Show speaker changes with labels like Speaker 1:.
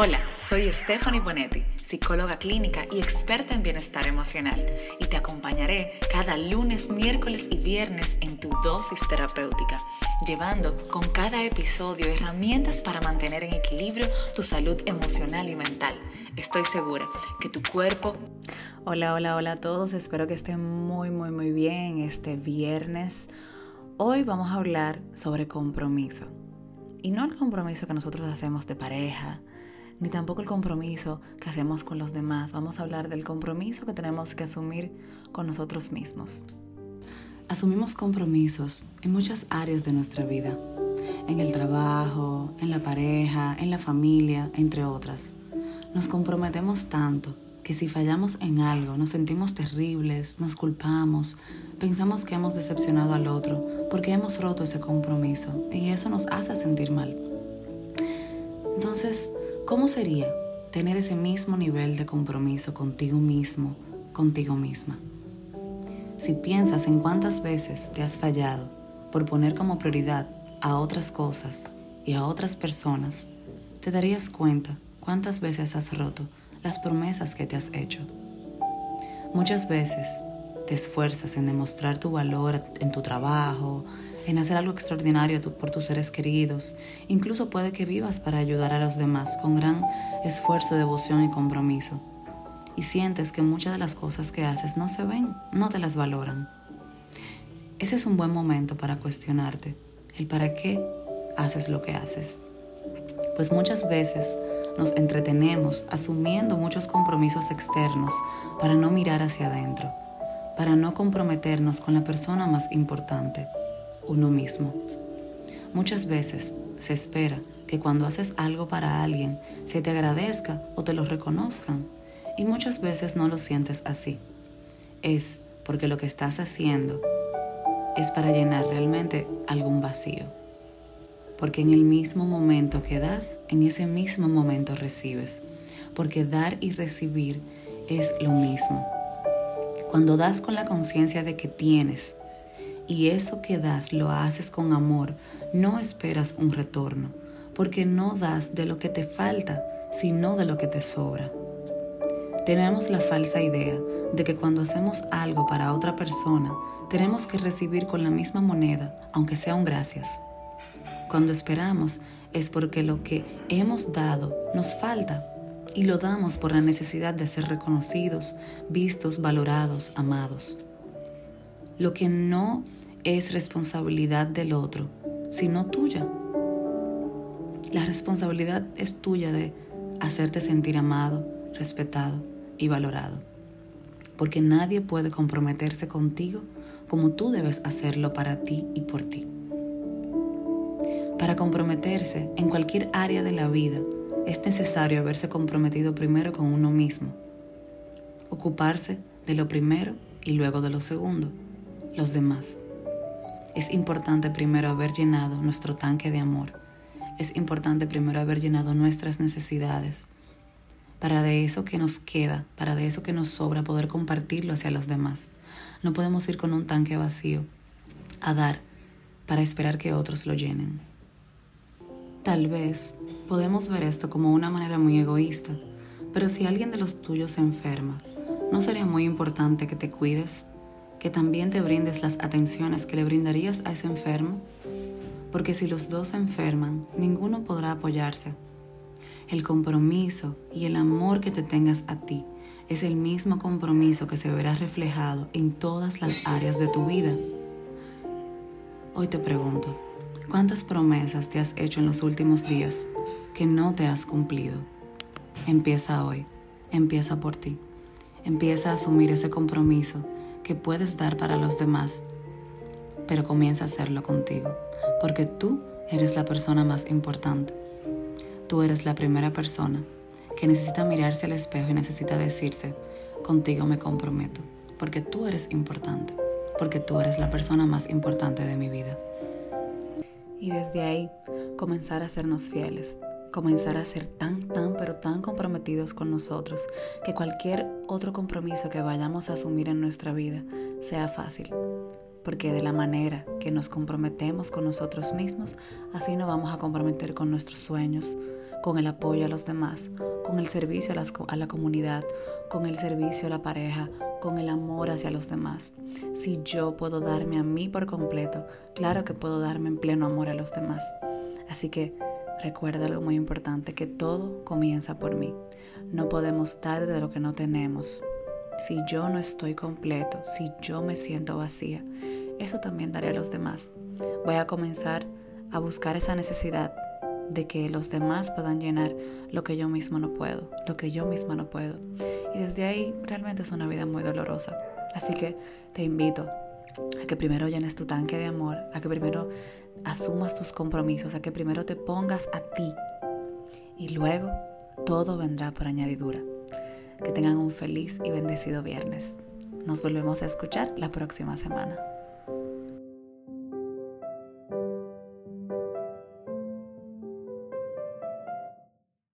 Speaker 1: Hola, soy Stephanie Bonetti, psicóloga clínica y experta en bienestar emocional, y te acompañaré cada lunes, miércoles y viernes en tu dosis terapéutica, llevando con cada episodio herramientas para mantener en equilibrio tu salud emocional y mental. Estoy segura que tu cuerpo...
Speaker 2: Hola, hola, hola a todos, espero que estén muy, muy, muy bien este viernes. Hoy vamos a hablar sobre compromiso. Y no el compromiso que nosotros hacemos de pareja, ni tampoco el compromiso que hacemos con los demás. Vamos a hablar del compromiso que tenemos que asumir con nosotros mismos. Asumimos compromisos en muchas áreas de nuestra vida, en el trabajo, en la pareja, en la familia, entre otras. Nos comprometemos tanto que si fallamos en algo nos sentimos terribles, nos culpamos, pensamos que hemos decepcionado al otro porque hemos roto ese compromiso y eso nos hace sentir mal. Entonces, ¿Cómo sería tener ese mismo nivel de compromiso contigo mismo, contigo misma? Si piensas en cuántas veces te has fallado por poner como prioridad a otras cosas y a otras personas, te darías cuenta cuántas veces has roto las promesas que te has hecho. Muchas veces te esfuerzas en demostrar tu valor en tu trabajo, en hacer algo extraordinario por tus seres queridos. Incluso puede que vivas para ayudar a los demás con gran esfuerzo, devoción y compromiso. Y sientes que muchas de las cosas que haces no se ven, no te las valoran. Ese es un buen momento para cuestionarte el para qué haces lo que haces. Pues muchas veces nos entretenemos asumiendo muchos compromisos externos para no mirar hacia adentro, para no comprometernos con la persona más importante uno mismo. Muchas veces se espera que cuando haces algo para alguien se te agradezca o te lo reconozcan y muchas veces no lo sientes así. Es porque lo que estás haciendo es para llenar realmente algún vacío. Porque en el mismo momento que das, en ese mismo momento recibes. Porque dar y recibir es lo mismo. Cuando das con la conciencia de que tienes y eso que das lo haces con amor, no esperas un retorno, porque no das de lo que te falta, sino de lo que te sobra. Tenemos la falsa idea de que cuando hacemos algo para otra persona, tenemos que recibir con la misma moneda, aunque sea un gracias. Cuando esperamos es porque lo que hemos dado nos falta y lo damos por la necesidad de ser reconocidos, vistos, valorados, amados. Lo que no es responsabilidad del otro, sino tuya. La responsabilidad es tuya de hacerte sentir amado, respetado y valorado. Porque nadie puede comprometerse contigo como tú debes hacerlo para ti y por ti. Para comprometerse en cualquier área de la vida es necesario haberse comprometido primero con uno mismo, ocuparse de lo primero y luego de lo segundo los demás. Es importante primero haber llenado nuestro tanque de amor. Es importante primero haber llenado nuestras necesidades para de eso que nos queda, para de eso que nos sobra, poder compartirlo hacia los demás. No podemos ir con un tanque vacío a dar para esperar que otros lo llenen. Tal vez podemos ver esto como una manera muy egoísta, pero si alguien de los tuyos se enferma, ¿no sería muy importante que te cuides que también te brindes las atenciones que le brindarías a ese enfermo, porque si los dos enferman, ninguno podrá apoyarse. El compromiso y el amor que te tengas a ti es el mismo compromiso que se verá reflejado en todas las áreas de tu vida. Hoy te pregunto, ¿cuántas promesas te has hecho en los últimos días que no te has cumplido? Empieza hoy, empieza por ti, empieza a asumir ese compromiso que puedes dar para los demás, pero comienza a hacerlo contigo, porque tú eres la persona más importante. Tú eres la primera persona que necesita mirarse al espejo y necesita decirse, contigo me comprometo, porque tú eres importante, porque tú eres la persona más importante de mi vida. Y desde ahí comenzar a sernos fieles, comenzar a ser tan, tan, pero tan comprometidos con nosotros que cualquier otro compromiso que vayamos a asumir en nuestra vida sea fácil. Porque de la manera que nos comprometemos con nosotros mismos, así nos vamos a comprometer con nuestros sueños, con el apoyo a los demás, con el servicio a, la comunidad, con el servicio a la pareja, con el amor hacia los demás. Si yo puedo darme a mí por completo, claro que puedo darme en pleno amor a los demás. Así que recuerda algo muy importante, que todo comienza por mí. No podemos dar de lo que no tenemos. Si yo no estoy completo, si yo me siento vacía, eso también daré a los demás. Voy a comenzar a buscar esa necesidad de que los demás puedan llenar lo que yo mismo no puedo, lo que yo misma no puedo. Y desde ahí realmente es una vida muy dolorosa. Así que te invito a que primero llenes tu tanque de amor, a que primero asumas tus compromisos, a que primero te pongas a ti y luego todo vendrá por añadidura. Que tengan un feliz y bendecido viernes. Nos volvemos a escuchar la próxima semana.